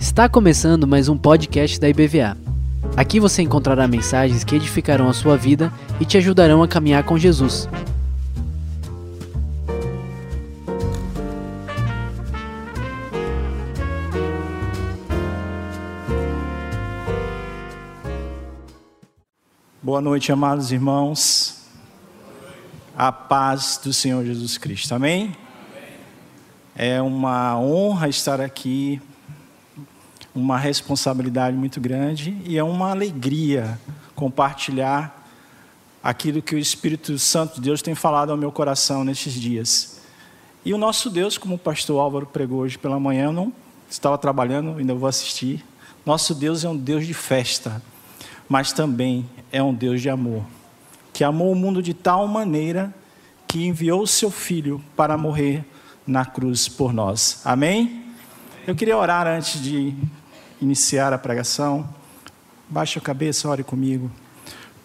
Está começando mais um podcast da IBVA. Aqui você encontrará mensagens que edificarão a sua vida e te ajudarão a caminhar com Jesus. Boa noite, amados irmãos. A paz do Senhor Jesus Cristo. Amém? É uma honra estar aqui uma responsabilidade muito grande e é uma alegria compartilhar aquilo que o Espírito Santo de Deus tem falado ao meu coração nestes dias. E o nosso Deus, como o pastor Álvaro pregou hoje pela manhã, eu não estava trabalhando, ainda vou assistir. Nosso Deus é um Deus de festa, mas também é um Deus de amor, que amou o mundo de tal maneira que enviou o seu filho para morrer na cruz por nós. Amém? Eu queria orar antes de iniciar a pregação, baixe a cabeça, ore comigo.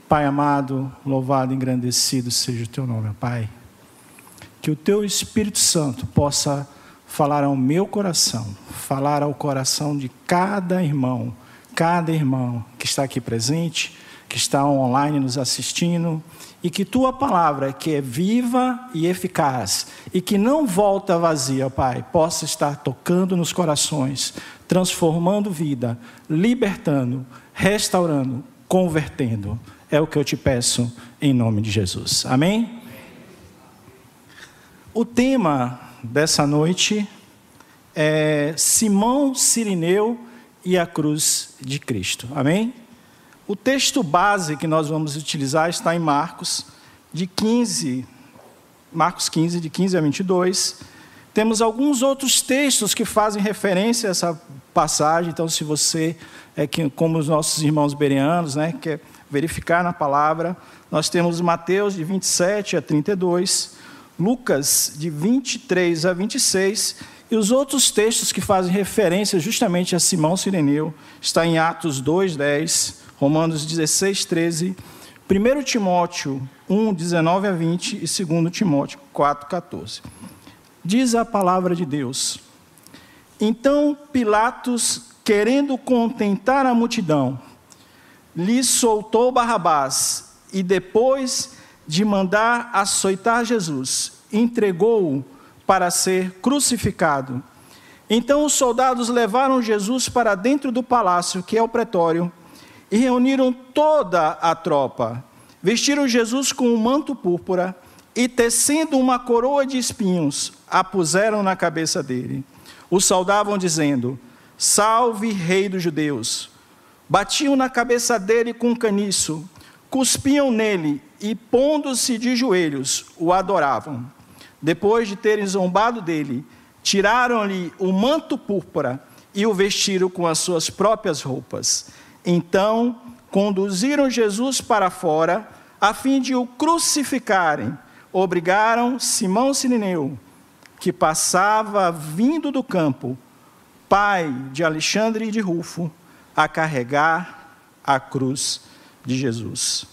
Pai amado, louvado engrandecido seja o teu nome, Pai. Que o teu Espírito Santo possa falar ao meu coração, falar ao coração de cada irmão, cada irmão que está aqui presente, que está online nos assistindo, e que tua palavra, que é viva e eficaz, e que não volta vazia, Pai, possa estar tocando nos corações, transformando vida, libertando, restaurando, convertendo. É o que eu te peço em nome de Jesus. Amém? O tema dessa noite é Simão Sirineu e a cruz de Cristo. Amém? O texto base que nós vamos utilizar está em Marcos, de 15, Marcos 15, de 15 a 22. Temos alguns outros textos que fazem referência a essa passagem, então, se você, é que, como os nossos irmãos bereanos, né, quer verificar na palavra, nós temos Mateus, de 27 a 32, Lucas, de 23 a 26, e os outros textos que fazem referência justamente a Simão Sireneu, está em Atos 2, 10, Romanos 16, 13, 1 Timóteo 1, 19 a 20 e 2 Timóteo 4, 14. Diz a palavra de Deus. Então Pilatos, querendo contentar a multidão, lhe soltou Barrabás e depois de mandar açoitar Jesus, entregou-o para ser crucificado. Então os soldados levaram Jesus para dentro do palácio, que é o pretório, e reuniram toda a tropa. Vestiram Jesus com um manto púrpura e, tecendo uma coroa de espinhos, a puseram na cabeça dele. O saudavam, dizendo: Salve, Rei dos Judeus! Batiam na cabeça dele com um caniço, cuspiam nele e, pondo-se de joelhos, o adoravam. Depois de terem zombado dele, tiraram-lhe o manto púrpura e o vestiram com as suas próprias roupas então conduziram Jesus para fora, a fim de o crucificarem. Obrigaram Simão Sirineu, que passava vindo do campo, pai de Alexandre e de Rufo, a carregar a cruz de Jesus.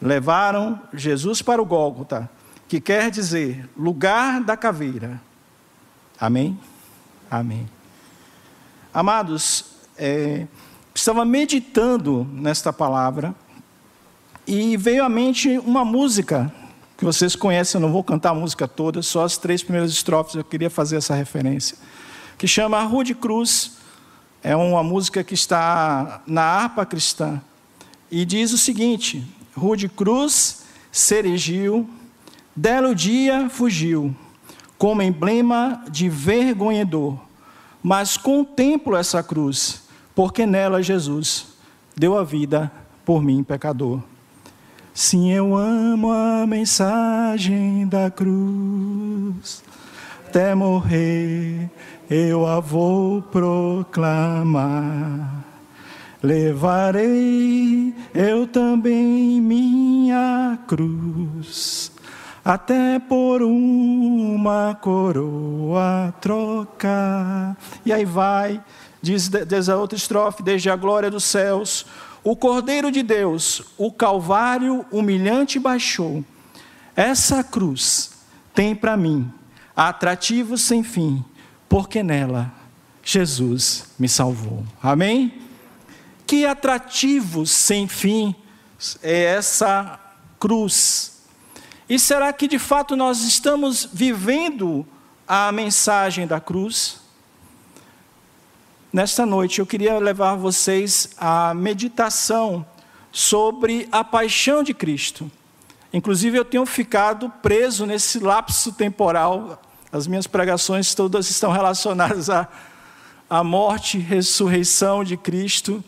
Levaram Jesus para o Gólgota, que quer dizer lugar da caveira. Amém? Amém. Amados, é, estava meditando nesta palavra e veio à mente uma música que vocês conhecem, eu não vou cantar a música toda, só as três primeiras estrofes eu queria fazer essa referência, que chama Rude Cruz. É uma música que está na harpa cristã e diz o seguinte: Rude Cruz se dela o dia fugiu, como emblema de vergonhedor, mas contemplo essa cruz porque nela Jesus deu a vida por mim, pecador. Sim, eu amo a mensagem da cruz, até morrer eu a vou proclamar. Levarei eu também minha cruz, até por uma coroa trocar. E aí vai Diz, diz a outra estrofe: Desde a glória dos céus, o Cordeiro de Deus, o Calvário humilhante baixou. Essa cruz tem para mim atrativo sem fim, porque nela Jesus me salvou. Amém? Que atrativo sem fim é essa cruz. E será que de fato nós estamos vivendo a mensagem da cruz? Nesta noite eu queria levar vocês à meditação sobre a paixão de Cristo. Inclusive eu tenho ficado preso nesse lapso temporal. As minhas pregações todas estão relacionadas à, à morte e ressurreição de Cristo.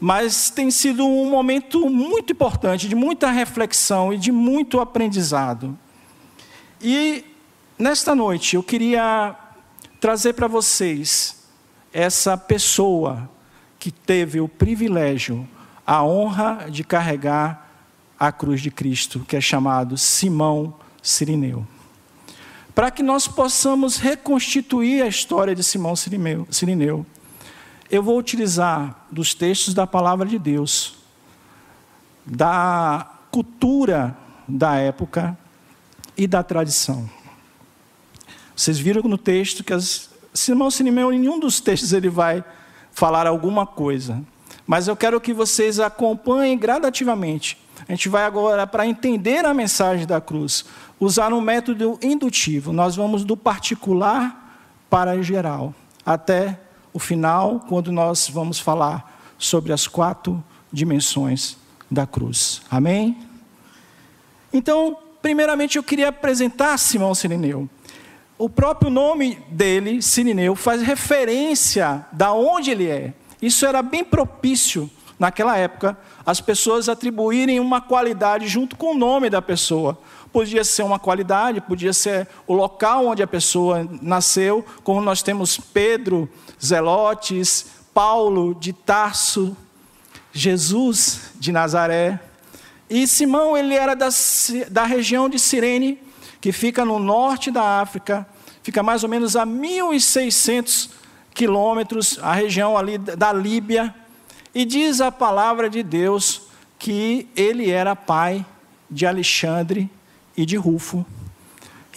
Mas tem sido um momento muito importante, de muita reflexão e de muito aprendizado. E nesta noite eu queria trazer para vocês essa pessoa que teve o privilégio, a honra de carregar a cruz de Cristo, que é chamado Simão Sirineu. Para que nós possamos reconstituir a história de Simão Sirineu, eu vou utilizar dos textos da palavra de Deus, da cultura da época e da tradição. Vocês viram no texto que as, Simão Sirineu, em nenhum dos textos ele vai falar alguma coisa. Mas eu quero que vocês acompanhem gradativamente. A gente vai agora, para entender a mensagem da cruz, usar um método indutivo. Nós vamos do particular para geral, até o final, quando nós vamos falar sobre as quatro dimensões da cruz. Amém? Então, primeiramente eu queria apresentar Simão Sirineu. O próprio nome dele, Sirineu, faz referência da onde ele é. Isso era bem propício naquela época as pessoas atribuírem uma qualidade junto com o nome da pessoa. Podia ser uma qualidade, podia ser o local onde a pessoa nasceu, como nós temos Pedro, Zelotes, Paulo de Tarso, Jesus de Nazaré. E Simão, ele era da, da região de Cirene, que fica no norte da África, fica mais ou menos a 1.600 quilômetros, a região ali da Líbia. E diz a palavra de Deus que ele era pai de Alexandre e de Rufo.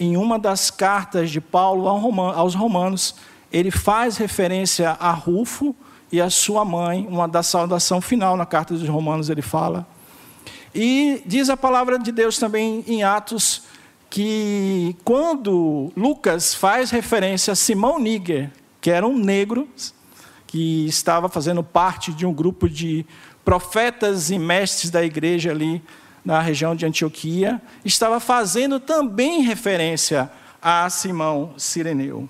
Em uma das cartas de Paulo aos Romanos, ele faz referência a Rufo e a sua mãe, uma da saudação final na carta dos Romanos ele fala. E diz a palavra de Deus também em Atos que quando Lucas faz referência a Simão Níger, que era um negro que estava fazendo parte de um grupo de profetas e mestres da igreja ali na região de Antioquia, estava fazendo também referência a Simão Sireneu.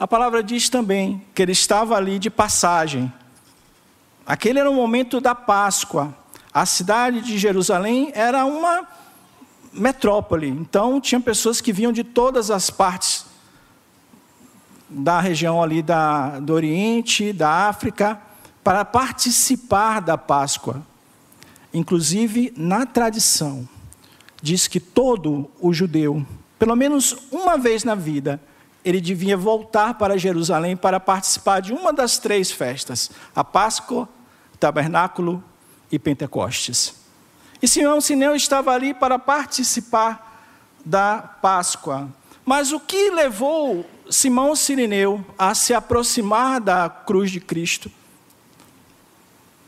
A palavra diz também que ele estava ali de passagem. Aquele era o momento da Páscoa. A cidade de Jerusalém era uma metrópole, então tinha pessoas que vinham de todas as partes da região ali da, do Oriente, da África, para participar da Páscoa. Inclusive, na tradição, diz que todo o judeu, pelo menos uma vez na vida, ele devia voltar para Jerusalém para participar de uma das três festas: a Páscoa, Tabernáculo e Pentecostes. E Simão Sineu estava ali para participar da Páscoa. Mas o que levou Simão Sirineu a se aproximar da cruz de Cristo?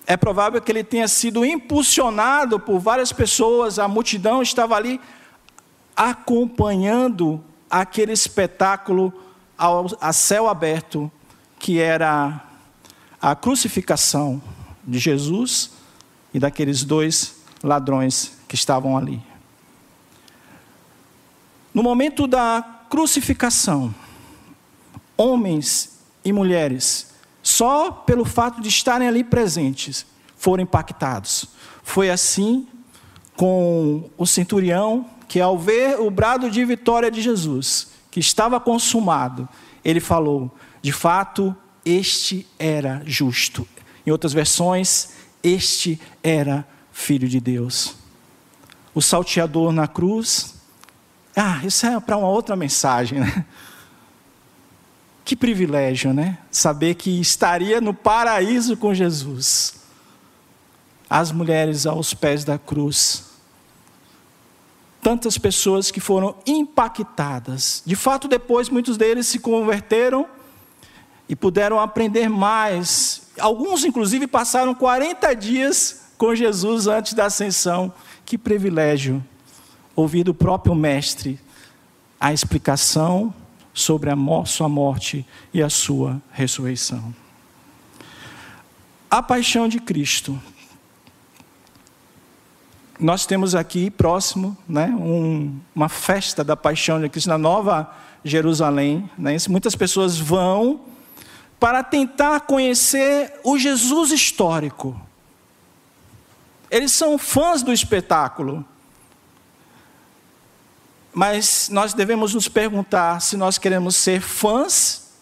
É provável que ele tenha sido impulsionado por várias pessoas, a multidão estava ali acompanhando aquele espetáculo ao, a céu aberto, que era a crucificação de Jesus e daqueles dois ladrões que estavam ali. No momento da crucificação, homens e mulheres, só pelo fato de estarem ali presentes, foram impactados. Foi assim com o centurião que, ao ver o brado de vitória de Jesus, que estava consumado, ele falou: de fato, este era justo. Em outras versões, este era filho de Deus. O salteador na cruz. Ah, isso é para uma outra mensagem, né? Que privilégio, né? Saber que estaria no paraíso com Jesus. As mulheres aos pés da cruz, tantas pessoas que foram impactadas. De fato, depois muitos deles se converteram e puderam aprender mais. Alguns, inclusive, passaram 40 dias com Jesus antes da ascensão. Que privilégio ouvir do próprio Mestre a explicação sobre a sua morte e a sua ressurreição. A paixão de Cristo nós temos aqui próximo né, um, uma festa da paixão de Cristo na Nova Jerusalém. Né, muitas pessoas vão para tentar conhecer o Jesus histórico. Eles são fãs do espetáculo. Mas nós devemos nos perguntar se nós queremos ser fãs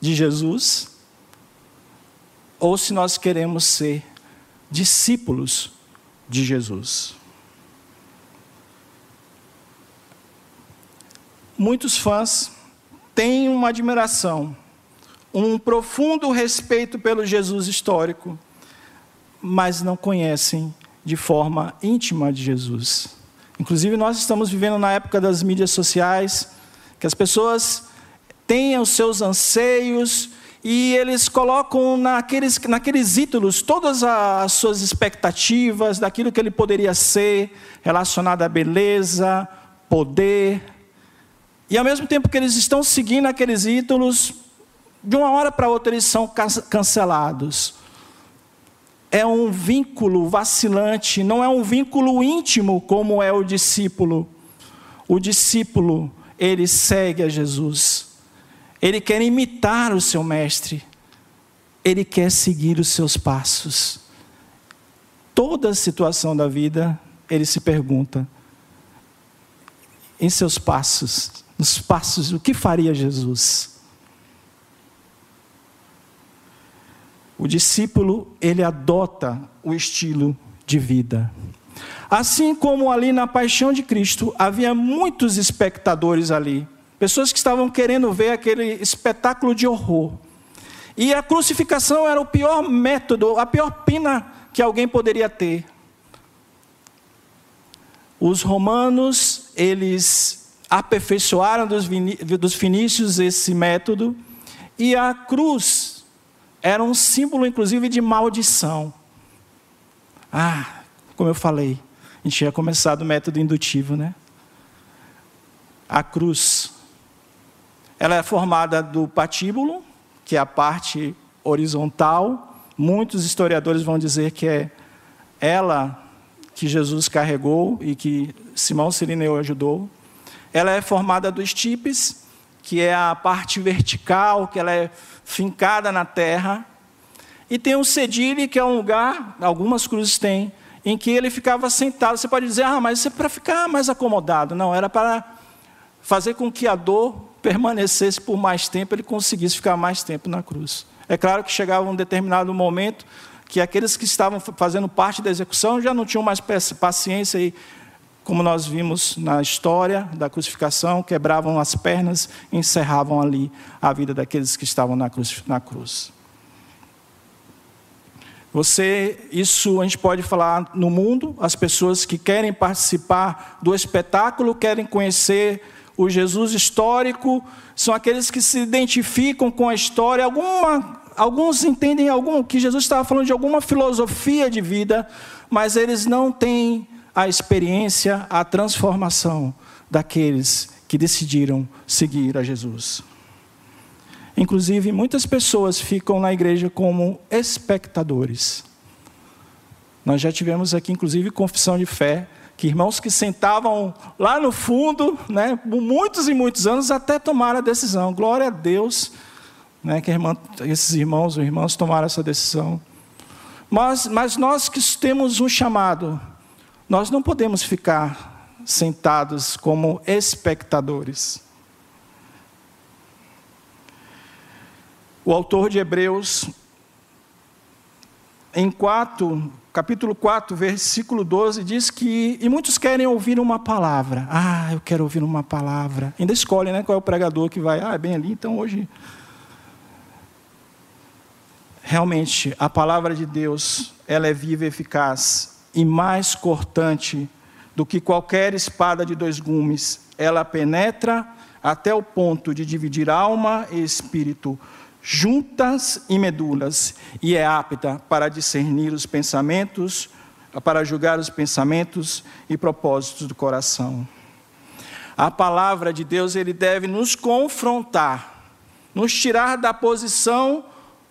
de Jesus ou se nós queremos ser discípulos de Jesus. muitos fãs têm uma admiração, um profundo respeito pelo Jesus histórico, mas não conhecem de forma íntima de Jesus. Inclusive, nós estamos vivendo na época das mídias sociais, que as pessoas têm os seus anseios e eles colocam naqueles, naqueles ídolos todas as suas expectativas daquilo que ele poderia ser, relacionado à beleza, poder, e ao mesmo tempo que eles estão seguindo aqueles ídolos, de uma hora para outra eles são cancelados. É um vínculo vacilante, não é um vínculo íntimo como é o discípulo. O discípulo, ele segue a Jesus. Ele quer imitar o seu mestre. Ele quer seguir os seus passos. Toda situação da vida, ele se pergunta: em seus passos, nos passos, o que faria Jesus? O discípulo, ele adota o estilo de vida. Assim como ali na paixão de Cristo, havia muitos espectadores ali, pessoas que estavam querendo ver aquele espetáculo de horror. E a crucificação era o pior método, a pior pena que alguém poderia ter. Os romanos, eles aperfeiçoaram dos, dos fenícios esse método, e a cruz era um símbolo, inclusive, de maldição. Ah, como eu falei, a gente tinha começado o método indutivo, né? A cruz, ela é formada do patíbulo, que é a parte horizontal. Muitos historiadores vão dizer que é ela que Jesus carregou e que Simão Sirineu ajudou. Ela é formada dos tipes, que é a parte vertical, que ela é fincada na terra. E tem o cedile, que é um lugar, algumas cruzes têm, em que ele ficava sentado. Você pode dizer, ah, mas isso é para ficar mais acomodado. Não, era para fazer com que a dor permanecesse por mais tempo, ele conseguisse ficar mais tempo na cruz. É claro que chegava um determinado momento que aqueles que estavam fazendo parte da execução já não tinham mais paciência e como nós vimos na história da crucificação, quebravam as pernas e encerravam ali a vida daqueles que estavam na cruz. Na cruz. Você, isso a gente pode falar no mundo, as pessoas que querem participar do espetáculo, querem conhecer o Jesus histórico, são aqueles que se identificam com a história. Alguma, alguns entendem algum, que Jesus estava falando de alguma filosofia de vida, mas eles não têm a experiência, a transformação daqueles que decidiram seguir a Jesus. Inclusive, muitas pessoas ficam na igreja como espectadores. Nós já tivemos aqui, inclusive, confissão de fé, que irmãos que sentavam lá no fundo, né, por muitos e muitos anos, até tomaram a decisão. Glória a Deus, né, que irmã, esses irmãos ou irmãs tomaram essa decisão. Mas, mas nós que temos um chamado nós não podemos ficar sentados como espectadores. O autor de Hebreus, em 4, capítulo 4, versículo 12, diz que. E muitos querem ouvir uma palavra. Ah, eu quero ouvir uma palavra. Ainda escolhe, né? Qual é o pregador que vai. Ah, é bem ali, então hoje. Realmente, a palavra de Deus, ela é viva e eficaz e mais cortante do que qualquer espada de dois gumes. Ela penetra até o ponto de dividir alma e espírito, juntas e medulas, e é apta para discernir os pensamentos, para julgar os pensamentos e propósitos do coração. A palavra de Deus ele deve nos confrontar, nos tirar da posição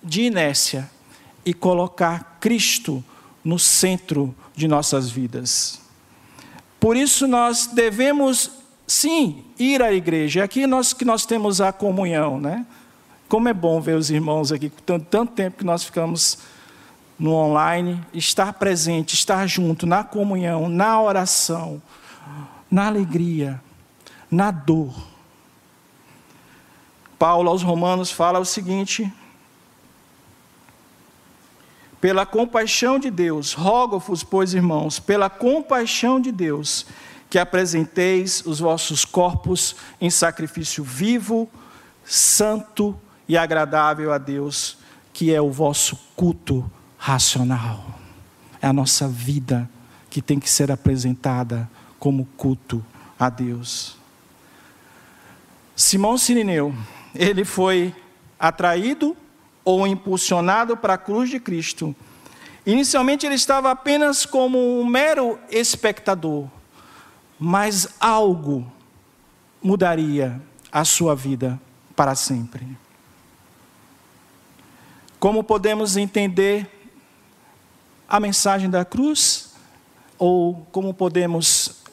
de inércia e colocar Cristo no centro de nossas vidas. Por isso nós devemos sim ir à igreja. É aqui nós que nós temos a comunhão, né? Como é bom ver os irmãos aqui, tanto, tanto tempo que nós ficamos no online, estar presente, estar junto na comunhão, na oração, na alegria, na dor. Paulo aos Romanos fala o seguinte: pela compaixão de Deus, rogo-vos, pois, irmãos, pela compaixão de Deus, que apresenteis os vossos corpos em sacrifício vivo, santo e agradável a Deus, que é o vosso culto racional. É a nossa vida que tem que ser apresentada como culto a Deus. Simão Sirineu, ele foi atraído ou impulsionado para a cruz de Cristo. Inicialmente ele estava apenas como um mero espectador, mas algo mudaria a sua vida para sempre. Como podemos entender a mensagem da cruz? Ou como podemos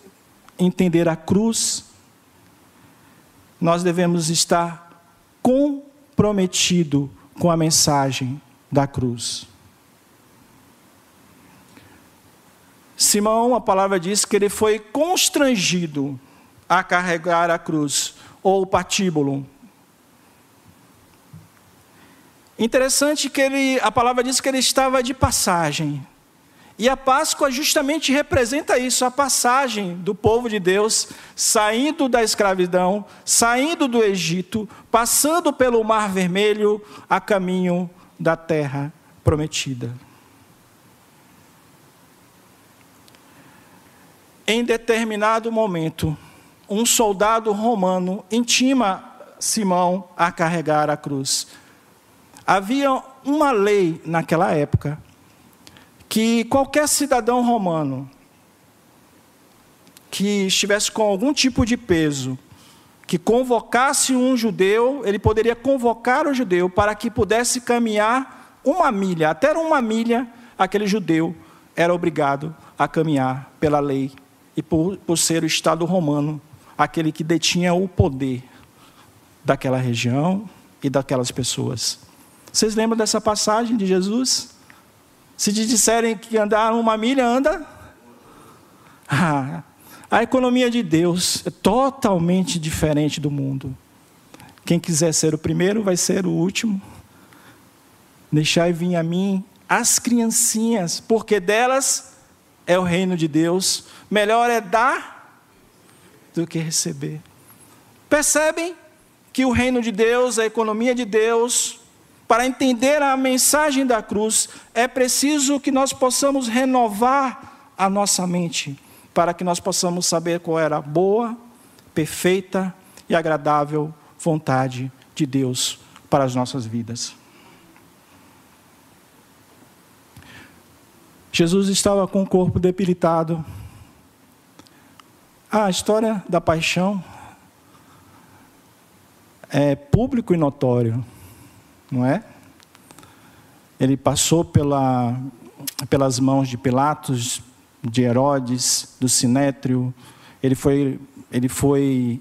entender a cruz? Nós devemos estar comprometido com a mensagem da cruz. Simão, a palavra diz que ele foi constrangido a carregar a cruz, ou o patíbulo. Interessante que ele, a palavra diz que ele estava de passagem. E a Páscoa justamente representa isso, a passagem do povo de Deus saindo da escravidão, saindo do Egito, passando pelo Mar Vermelho a caminho da terra prometida. Em determinado momento, um soldado romano intima Simão a carregar a cruz. Havia uma lei naquela época que qualquer cidadão romano que estivesse com algum tipo de peso, que convocasse um judeu, ele poderia convocar o judeu para que pudesse caminhar uma milha, até uma milha, aquele judeu era obrigado a caminhar pela lei e por, por ser o Estado romano, aquele que detinha o poder daquela região e daquelas pessoas. Vocês lembram dessa passagem de Jesus? Se te disserem que andar uma milha, anda. A economia de Deus é totalmente diferente do mundo. Quem quiser ser o primeiro vai ser o último. Deixai vir a mim as criancinhas, porque delas é o reino de Deus. Melhor é dar do que receber. Percebem que o reino de Deus, a economia de Deus, para entender a mensagem da cruz, é preciso que nós possamos renovar a nossa mente, para que nós possamos saber qual era a boa, perfeita e agradável vontade de Deus para as nossas vidas. Jesus estava com o corpo debilitado. A história da paixão é público e notório não é? Ele passou pela, pelas mãos de Pilatos, de Herodes, do Sinétrio, ele foi, ele foi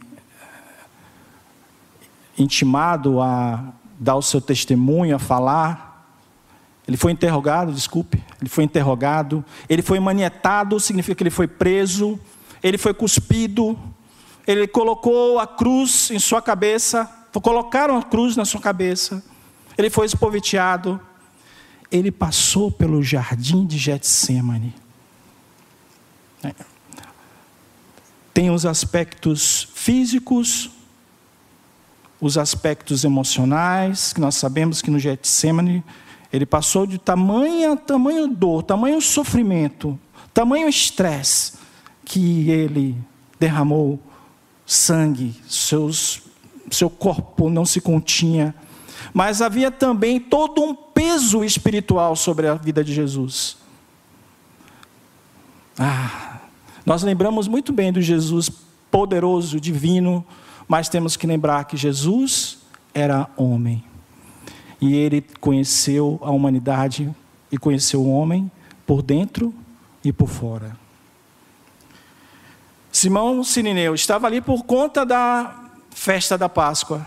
intimado a dar o seu testemunho, a falar. Ele foi interrogado, desculpe, ele foi interrogado, ele foi manietado, significa que ele foi preso, ele foi cuspido, ele colocou a cruz em sua cabeça, colocaram a cruz na sua cabeça ele foi espoveteado, ele passou pelo jardim de Getsemane. Tem os aspectos físicos, os aspectos emocionais, que nós sabemos que no Getsemane ele passou de tamanha, tamanho dor, tamanho sofrimento, tamanho estresse, que ele derramou sangue, seus, seu corpo não se continha, mas havia também todo um peso espiritual sobre a vida de Jesus. Ah, nós lembramos muito bem do Jesus poderoso, divino, mas temos que lembrar que Jesus era homem. E ele conheceu a humanidade e conheceu o homem por dentro e por fora. Simão Sirineu estava ali por conta da festa da Páscoa.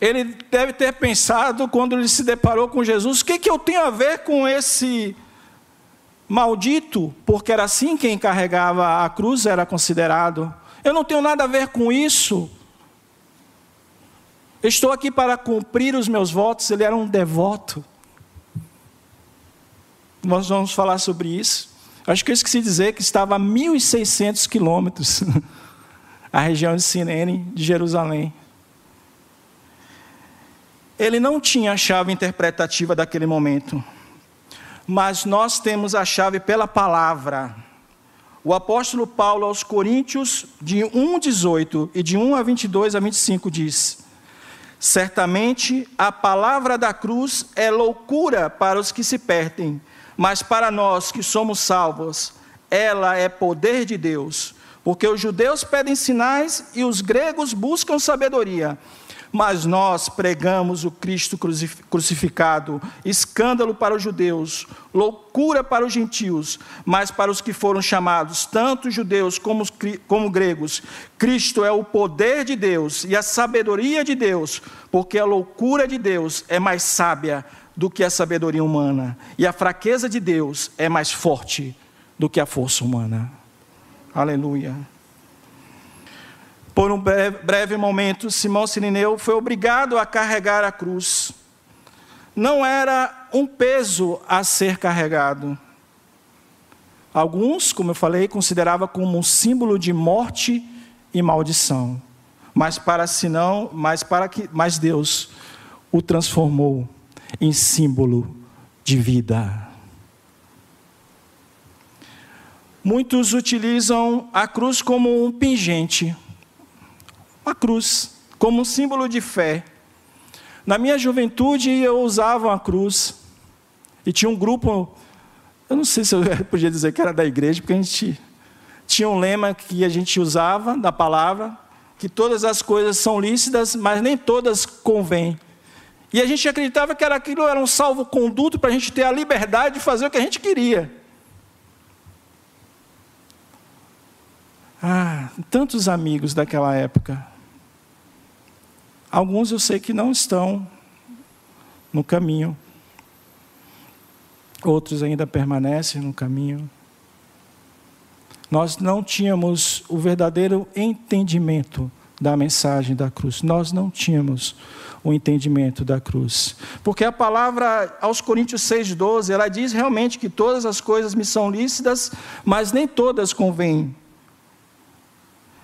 Ele deve ter pensado, quando ele se deparou com Jesus, o que, que eu tenho a ver com esse maldito? Porque era assim quem carregava a cruz era considerado. Eu não tenho nada a ver com isso. Estou aqui para cumprir os meus votos. Ele era um devoto. Nós vamos falar sobre isso. Acho que eu esqueci de dizer que estava a 1.600 quilômetros a região de Sirene, de Jerusalém. Ele não tinha a chave interpretativa daquele momento, mas nós temos a chave pela palavra. O apóstolo Paulo aos Coríntios, de 1,18 e de 1 a 22 a 25, diz: Certamente a palavra da cruz é loucura para os que se perdem mas para nós que somos salvos, ela é poder de Deus. Porque os judeus pedem sinais e os gregos buscam sabedoria. Mas nós pregamos o Cristo crucificado, escândalo para os judeus, loucura para os gentios, mas para os que foram chamados, tanto judeus como, como gregos, Cristo é o poder de Deus e a sabedoria de Deus, porque a loucura de Deus é mais sábia do que a sabedoria humana, e a fraqueza de Deus é mais forte do que a força humana. Aleluia. Por um breve momento, Simão Sirineu foi obrigado a carregar a cruz. Não era um peso a ser carregado. Alguns, como eu falei, consideravam como um símbolo de morte e maldição. Mas para senão, mas para que, mas Deus o transformou em símbolo de vida. Muitos utilizam a cruz como um pingente, uma cruz, como um símbolo de fé. Na minha juventude eu usava a cruz e tinha um grupo, eu não sei se eu podia dizer que era da igreja, porque a gente tinha um lema que a gente usava da palavra, que todas as coisas são lícitas, mas nem todas convêm. E a gente acreditava que era aquilo era um salvo-conduto para a gente ter a liberdade de fazer o que a gente queria. Ah, tantos amigos daquela época. Alguns eu sei que não estão no caminho. Outros ainda permanecem no caminho. Nós não tínhamos o verdadeiro entendimento da mensagem da cruz. Nós não tínhamos o entendimento da cruz. Porque a palavra aos Coríntios 6,12, ela diz realmente que todas as coisas me são lícitas, mas nem todas convêm.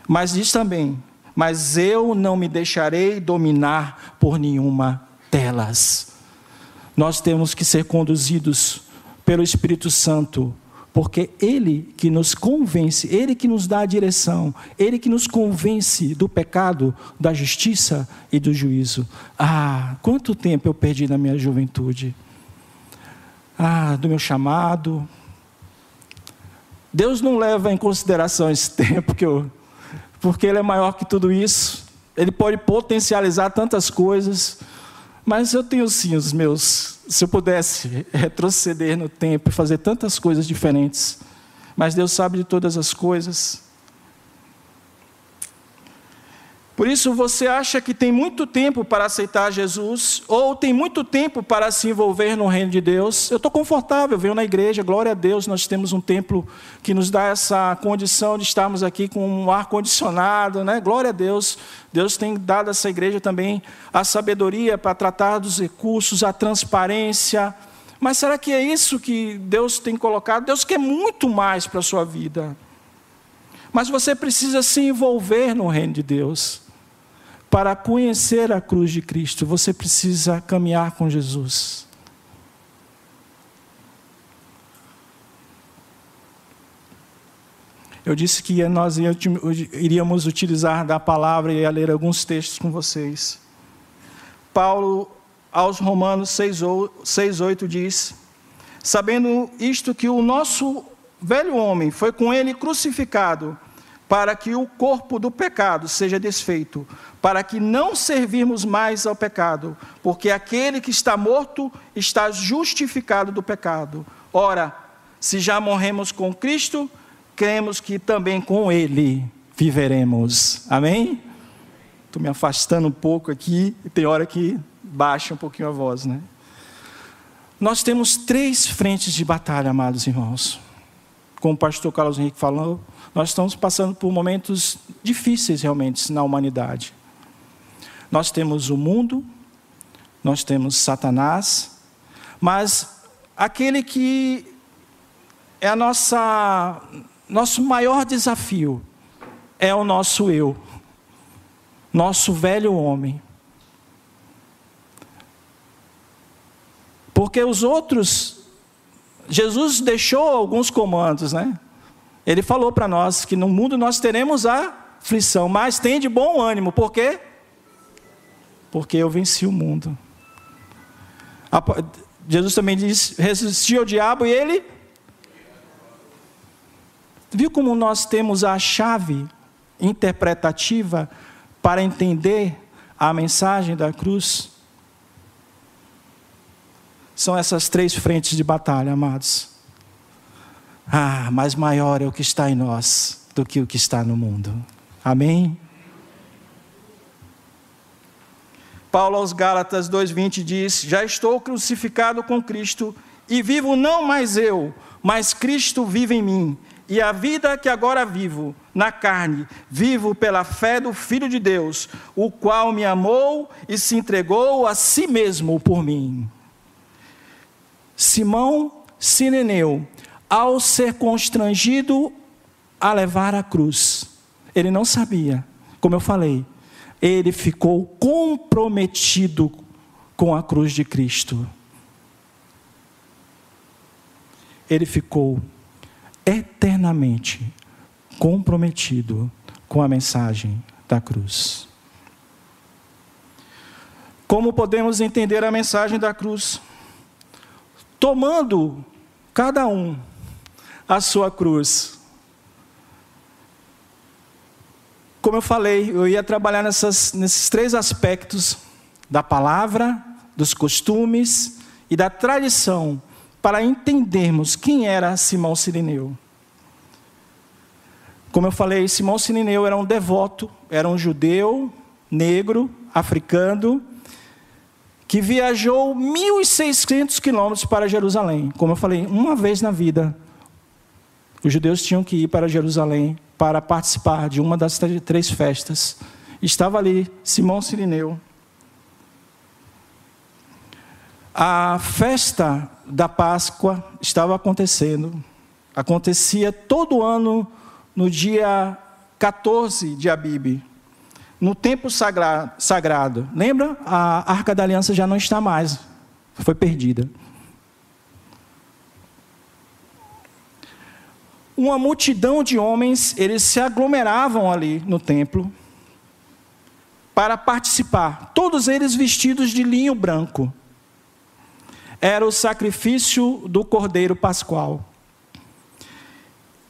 Mas diz também: Mas eu não me deixarei dominar por nenhuma delas. Nós temos que ser conduzidos pelo Espírito Santo porque Ele que nos convence, Ele que nos dá a direção, Ele que nos convence do pecado, da justiça e do juízo. Ah, quanto tempo eu perdi na minha juventude. Ah, do meu chamado. Deus não leva em consideração esse tempo que eu, porque Ele é maior que tudo isso. Ele pode potencializar tantas coisas. Mas eu tenho sim os meus. Se eu pudesse retroceder no tempo e fazer tantas coisas diferentes. Mas Deus sabe de todas as coisas. Por isso você acha que tem muito tempo para aceitar Jesus, ou tem muito tempo para se envolver no reino de Deus. Eu estou confortável, venho na igreja, glória a Deus, nós temos um templo que nos dá essa condição de estarmos aqui com um ar-condicionado, né? glória a Deus. Deus tem dado a essa igreja também a sabedoria para tratar dos recursos, a transparência. Mas será que é isso que Deus tem colocado? Deus quer muito mais para a sua vida. Mas você precisa se envolver no reino de Deus para conhecer a cruz de Cristo, você precisa caminhar com Jesus. Eu disse que nós iríamos utilizar da palavra e ler alguns textos com vocês. Paulo, aos Romanos 6,8 diz: Sabendo isto, que o nosso velho homem foi com ele crucificado, para que o corpo do pecado seja desfeito, para que não servirmos mais ao pecado, porque aquele que está morto está justificado do pecado. Ora, se já morremos com Cristo, cremos que também com Ele viveremos. Amém? Estou me afastando um pouco aqui, tem hora que baixa um pouquinho a voz, né? Nós temos três frentes de batalha, amados irmãos. Como o pastor Carlos Henrique falou, nós estamos passando por momentos difíceis realmente na humanidade. Nós temos o mundo, nós temos Satanás, mas aquele que é a nossa nosso maior desafio é o nosso eu, nosso velho homem. Porque os outros, Jesus deixou alguns comandos, né? Ele falou para nós que no mundo nós teremos aflição, mas tem de bom ânimo, por quê? Porque eu venci o mundo. Jesus também diz: resistiu ao diabo e ele Viu como nós temos a chave interpretativa para entender a mensagem da cruz? São essas três frentes de batalha, amados. Ah, mas maior é o que está em nós do que o que está no mundo. Amém? Paulo aos Gálatas 2,20 diz: Já estou crucificado com Cristo, e vivo não mais eu, mas Cristo vive em mim. E a vida que agora vivo na carne, vivo pela fé do Filho de Deus, o qual me amou e se entregou a si mesmo por mim. Simão Sireneu, ao ser constrangido a levar a cruz, ele não sabia, como eu falei, ele ficou comprometido com a cruz de Cristo. Ele ficou eternamente comprometido com a mensagem da cruz. Como podemos entender a mensagem da cruz? Tomando cada um a sua cruz. Como eu falei, eu ia trabalhar nessas, nesses três aspectos da palavra, dos costumes e da tradição para entendermos quem era Simão Sirineu. Como eu falei, Simão Sirineu era um devoto, era um judeu, negro, africano, que viajou 1.600 quilômetros para Jerusalém. Como eu falei, uma vez na vida, os judeus tinham que ir para Jerusalém para participar de uma das três festas. Estava ali Simão Sirineu. A festa da Páscoa estava acontecendo. Acontecia todo ano no dia 14 de Abib, no tempo sagrado. Lembra? A Arca da Aliança já não está mais, foi perdida. Uma multidão de homens, eles se aglomeravam ali no templo para participar, todos eles vestidos de linho branco era o sacrifício do cordeiro pascual.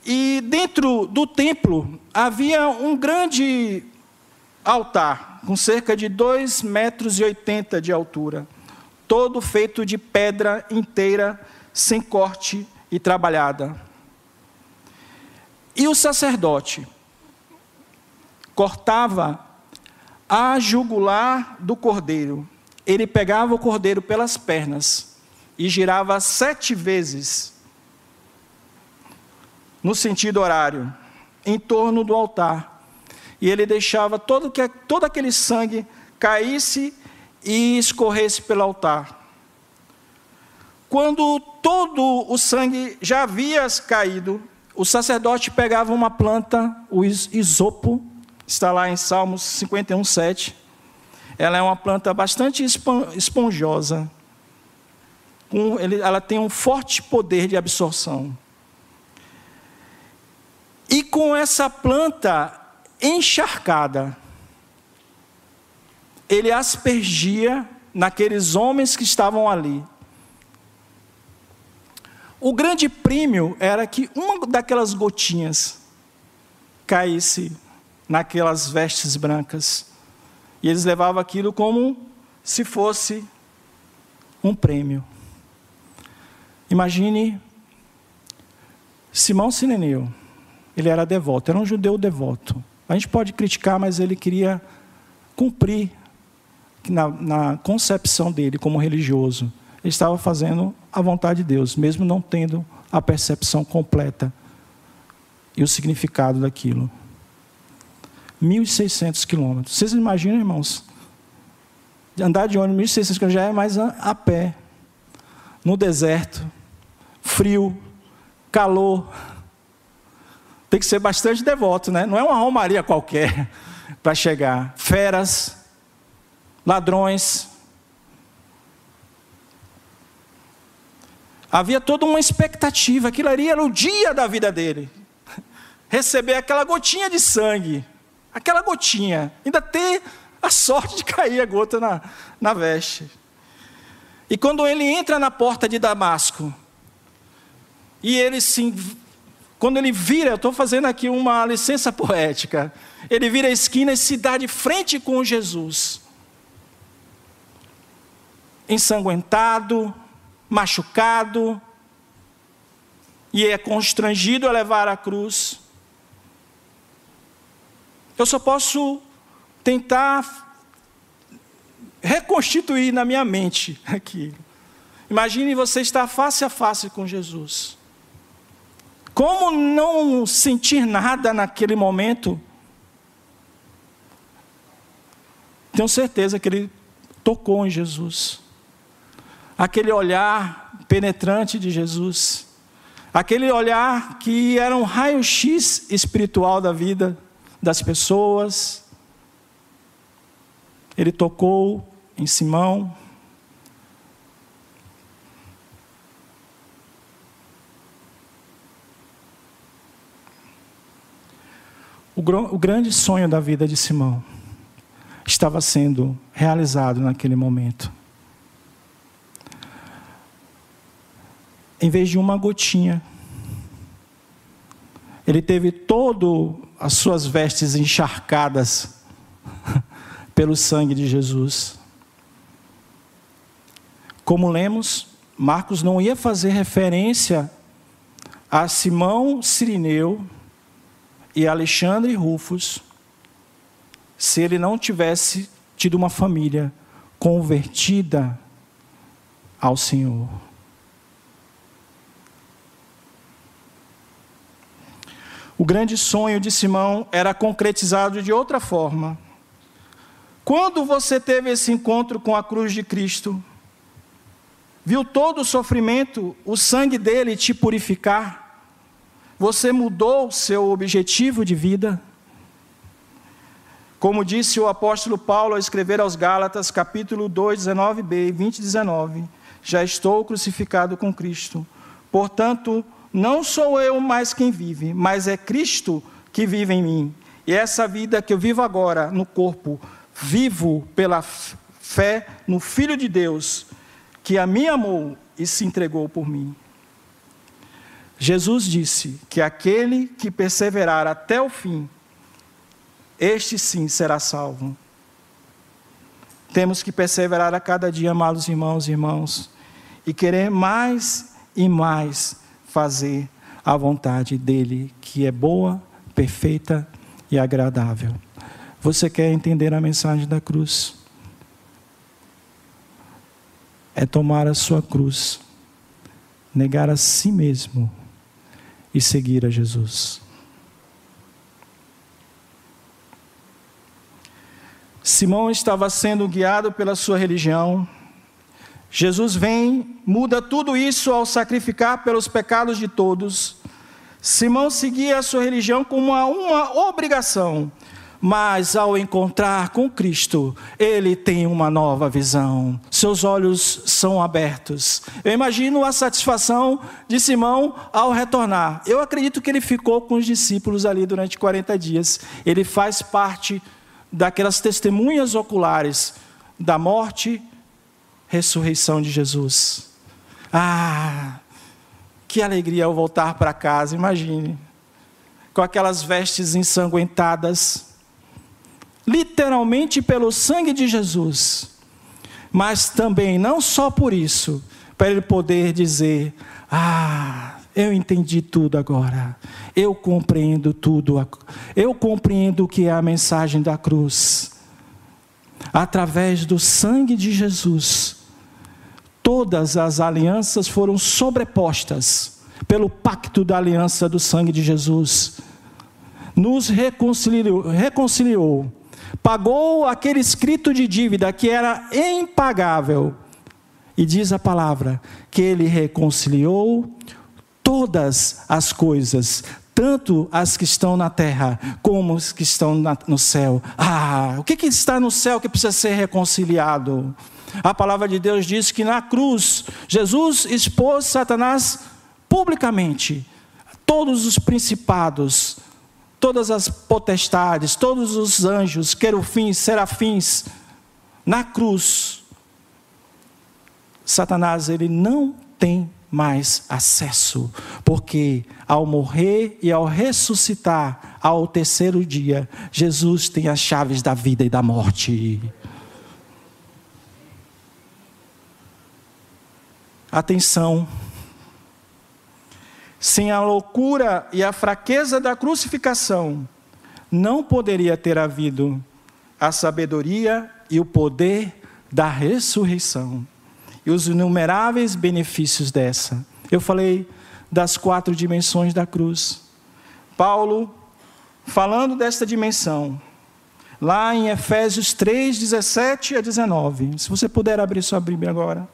E dentro do templo havia um grande altar, com cerca de 2,80 metros e de altura, todo feito de pedra inteira, sem corte e trabalhada. E o sacerdote cortava a jugular do cordeiro. Ele pegava o cordeiro pelas pernas e girava sete vezes no sentido horário, em torno do altar. E ele deixava todo, que, todo aquele sangue caísse e escorresse pelo altar. Quando todo o sangue já havia caído, o sacerdote pegava uma planta, o isopo, está lá em Salmos 51, 7. Ela é uma planta bastante esponjosa ela tem um forte poder de absorção. E com essa planta encharcada, ele aspergia naqueles homens que estavam ali. O grande prêmio era que uma daquelas gotinhas caísse naquelas vestes brancas. E eles levavam aquilo como se fosse um prêmio. Imagine Simão Sireneu. Ele era devoto, era um judeu devoto. A gente pode criticar, mas ele queria cumprir na, na concepção dele como religioso. Ele estava fazendo a vontade de Deus, mesmo não tendo a percepção completa e o significado daquilo. 1.600 quilômetros. Vocês imaginam, irmãos? Andar de ônibus 1.600 quilômetros já é mais a, pé. No deserto, frio, calor. Tem que ser bastante devoto, né? Não é uma romaria qualquer para chegar. Feras, ladrões. Havia toda uma expectativa, aquilo ali era o dia da vida dele. Receber aquela gotinha de sangue, aquela gotinha, ainda ter a sorte de cair a gota na, na veste. E quando ele entra na porta de Damasco, e ele se. Quando ele vira, eu estou fazendo aqui uma licença poética. Ele vira a esquina e se dá de frente com Jesus. Ensanguentado, machucado, e é constrangido a levar a cruz. Eu só posso tentar reconstituir na minha mente aquilo. Imagine você estar face a face com Jesus. Como não sentir nada naquele momento? Tenho certeza que ele tocou em Jesus. Aquele olhar penetrante de Jesus. Aquele olhar que era um raio-x espiritual da vida das pessoas. Ele tocou em Simão, O, o grande sonho da vida de Simão estava sendo realizado naquele momento. Em vez de uma gotinha, ele teve todo as suas vestes encharcadas pelo sangue de Jesus. Como lemos, Marcos não ia fazer referência a Simão Sirineu, e Alexandre Rufus se ele não tivesse tido uma família convertida ao Senhor. O grande sonho de Simão era concretizado de outra forma. Quando você teve esse encontro com a cruz de Cristo, viu todo o sofrimento, o sangue dele te purificar, você mudou seu objetivo de vida? Como disse o apóstolo Paulo ao escrever aos Gálatas, capítulo 2, 19b, 20 e 19: Já estou crucificado com Cristo. Portanto, não sou eu mais quem vive, mas é Cristo que vive em mim. E essa vida que eu vivo agora no corpo, vivo pela fé no Filho de Deus, que a mim amou e se entregou por mim. Jesus disse que aquele que perseverar até o fim, este sim será salvo. Temos que perseverar a cada dia, amados irmãos e irmãos, e querer mais e mais fazer a vontade dele, que é boa, perfeita e agradável. Você quer entender a mensagem da cruz? É tomar a sua cruz, negar a si mesmo e seguir a Jesus. Simão estava sendo guiado pela sua religião. Jesus vem, muda tudo isso ao sacrificar pelos pecados de todos. Simão seguia a sua religião como uma, uma obrigação, mas ao encontrar com Cristo, ele tem uma nova visão. Seus olhos são abertos. Eu imagino a satisfação de Simão ao retornar. Eu acredito que ele ficou com os discípulos ali durante 40 dias. Ele faz parte daquelas testemunhas oculares da morte, ressurreição de Jesus. Ah, que alegria ao voltar para casa, imagine. Com aquelas vestes ensanguentadas, literalmente pelo sangue de Jesus, mas também não só por isso, para ele poder dizer: Ah, eu entendi tudo agora, eu compreendo tudo, eu compreendo o que é a mensagem da cruz. Através do sangue de Jesus, todas as alianças foram sobrepostas pelo pacto da aliança do sangue de Jesus. Nos reconciliou, reconciliou pagou aquele escrito de dívida que era impagável. E diz a palavra que ele reconciliou todas as coisas, tanto as que estão na terra como as que estão na, no céu. Ah, o que, que está no céu que precisa ser reconciliado? A palavra de Deus diz que na cruz, Jesus expôs Satanás publicamente, todos os principados, todas as potestades, todos os anjos, querufins, serafins, na cruz, Satanás ele não tem mais acesso, porque ao morrer e ao ressuscitar ao terceiro dia, Jesus tem as chaves da vida e da morte. Atenção, sem a loucura e a fraqueza da crucificação, não poderia ter havido a sabedoria e o poder da ressurreição e os inumeráveis benefícios dessa. Eu falei das quatro dimensões da cruz. Paulo, falando desta dimensão, lá em Efésios 3, 17 a 19. Se você puder abrir sua Bíblia agora.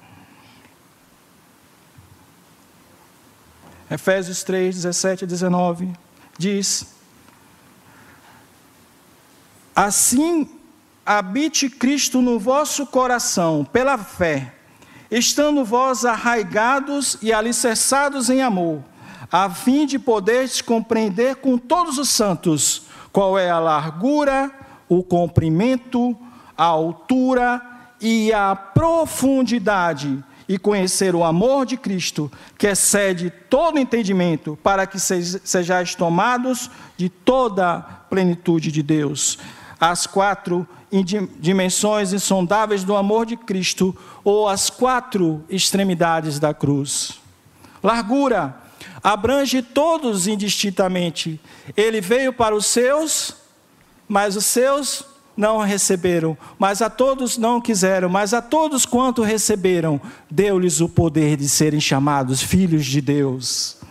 Efésios 3, 17 a 19, diz: Assim habite Cristo no vosso coração, pela fé, estando vós arraigados e alicerçados em amor, a fim de poderes compreender com todos os santos qual é a largura, o comprimento, a altura e a profundidade e conhecer o amor de Cristo, que excede todo entendimento, para que sejais tomados de toda a plenitude de Deus. As quatro dimensões insondáveis do amor de Cristo, ou as quatro extremidades da cruz. Largura, abrange todos indistintamente. Ele veio para os seus, mas os seus não receberam, mas a todos não quiseram, mas a todos quanto receberam, deu-lhes o poder de serem chamados filhos de Deus.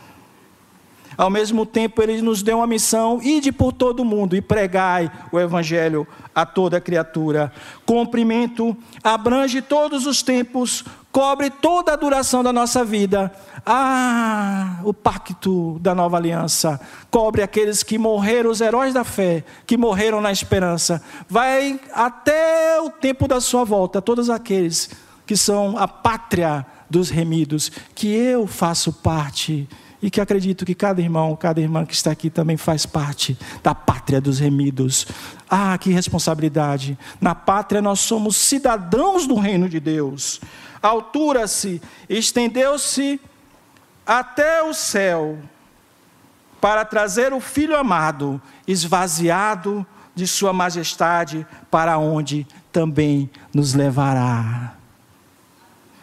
Ao mesmo tempo, ele nos deu uma missão: ide por todo o mundo e pregai o evangelho a toda criatura. Cumprimento abrange todos os tempos, cobre toda a duração da nossa vida. Ah, o pacto da nova aliança cobre aqueles que morreram, os heróis da fé, que morreram na esperança. Vai até o tempo da sua volta, todos aqueles que são a pátria dos remidos, que eu faço parte e que acredito que cada irmão, cada irmã que está aqui também faz parte da pátria dos remidos. Ah, que responsabilidade! Na pátria nós somos cidadãos do reino de Deus. Altura-se, estendeu-se até o céu para trazer o filho amado, esvaziado de sua majestade, para onde também nos levará.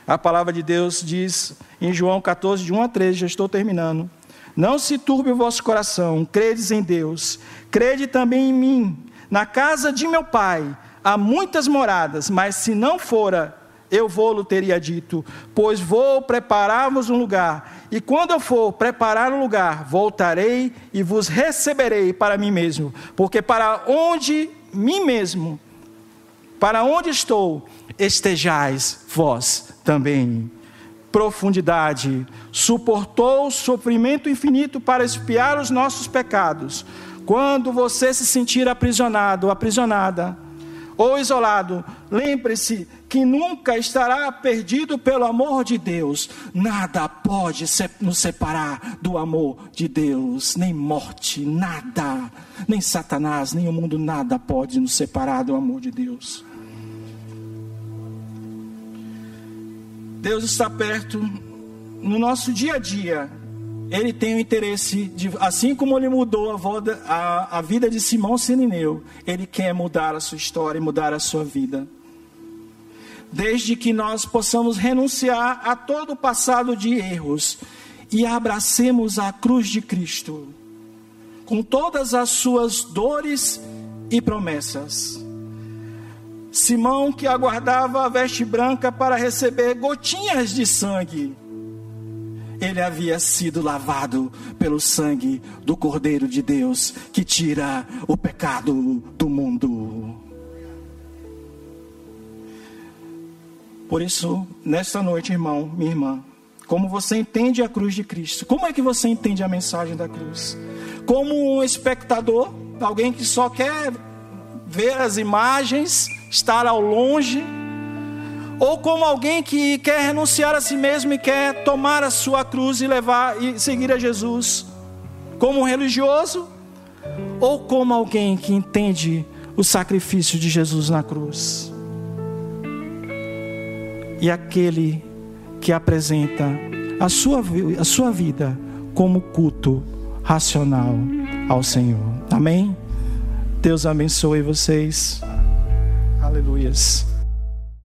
A palavra de Deus diz em João 14, de 1 a 13, já estou terminando. Não se turbe o vosso coração, credes em Deus, crede também em mim. Na casa de meu pai há muitas moradas, mas se não fora, eu vou-lo teria dito, pois vou preparar-vos um lugar, e quando eu for preparar um lugar, voltarei e vos receberei para mim mesmo, porque para onde mim mesmo, para onde estou, estejais vós também. Profundidade, suportou o sofrimento infinito para expiar os nossos pecados, Quando você se sentir aprisionado, aprisionada, ou isolado, lembre-se que nunca estará perdido pelo amor de Deus. Nada pode nos separar do amor de Deus, nem morte, nada, nem Satanás, nem o mundo, nada pode nos separar do amor de Deus. Deus está perto no nosso dia a dia, ele tem o interesse de, assim como ele mudou a, voda, a, a vida de Simão Sirineu, ele quer mudar a sua história, mudar a sua vida. Desde que nós possamos renunciar a todo o passado de erros e abracemos a cruz de Cristo, com todas as suas dores e promessas. Simão que aguardava a veste branca para receber gotinhas de sangue ele havia sido lavado pelo sangue do Cordeiro de Deus que tira o pecado do mundo. Por isso, nesta noite, irmão, minha irmã, como você entende a cruz de Cristo? Como é que você entende a mensagem da cruz? Como um espectador, alguém que só quer ver as imagens, estar ao longe, ou como alguém que quer renunciar a si mesmo e quer tomar a sua cruz e levar e seguir a Jesus, como um religioso, ou como alguém que entende o sacrifício de Jesus na cruz. E aquele que apresenta a sua, a sua vida como culto racional ao Senhor. Amém? Deus abençoe vocês. Aleluias.